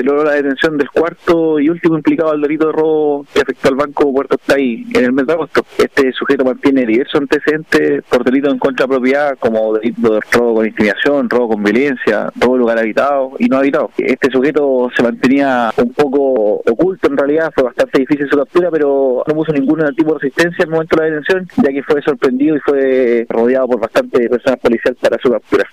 se logró la detención del cuarto y último implicado al delito de robo que afectó al banco Puerto Estay en el mes de agosto. Este sujeto mantiene diversos antecedentes por delito en contra de propiedad, como delito de robo con intimidación, robo con violencia, robo de lugar habitado y no habitado. Este sujeto se mantenía un poco oculto en realidad, fue bastante difícil su captura, pero no puso ningún tipo de resistencia al momento de la detención, ya que fue sorprendido y fue rodeado por bastante personas policiales para su captura.